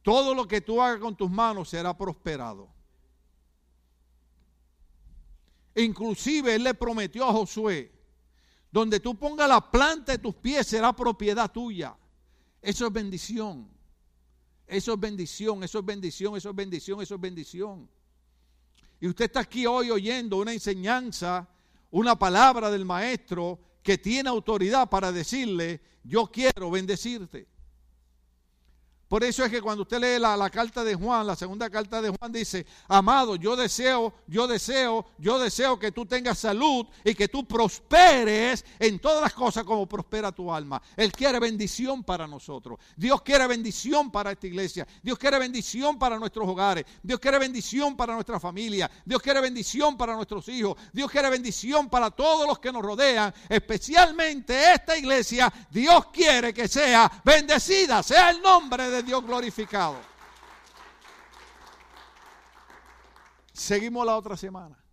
todo lo que tú hagas con tus manos será prosperado. Inclusive él le prometió a Josué, donde tú pongas la planta de tus pies será propiedad tuya. Eso es bendición. Eso es bendición, eso es bendición, eso es bendición, eso es bendición. Y usted está aquí hoy oyendo una enseñanza, una palabra del maestro que tiene autoridad para decirle, yo quiero bendecirte. Por eso es que cuando usted lee la, carta de Juan, la segunda carta de Juan dice, amado, yo deseo, yo deseo, yo deseo que tú tengas salud y que tú prosperes en todas las cosas como prospera tu alma. Él quiere bendición para nosotros. Dios quiere bendición para esta iglesia. Dios quiere bendición para nuestros hogares. Dios quiere bendición para nuestra familia. Dios quiere bendición para nuestros hijos. Dios quiere bendición para todos los que nos rodean. Especialmente esta iglesia, Dios quiere que sea bendecida, sea el nombre de Dios glorificado. Seguimos la otra semana.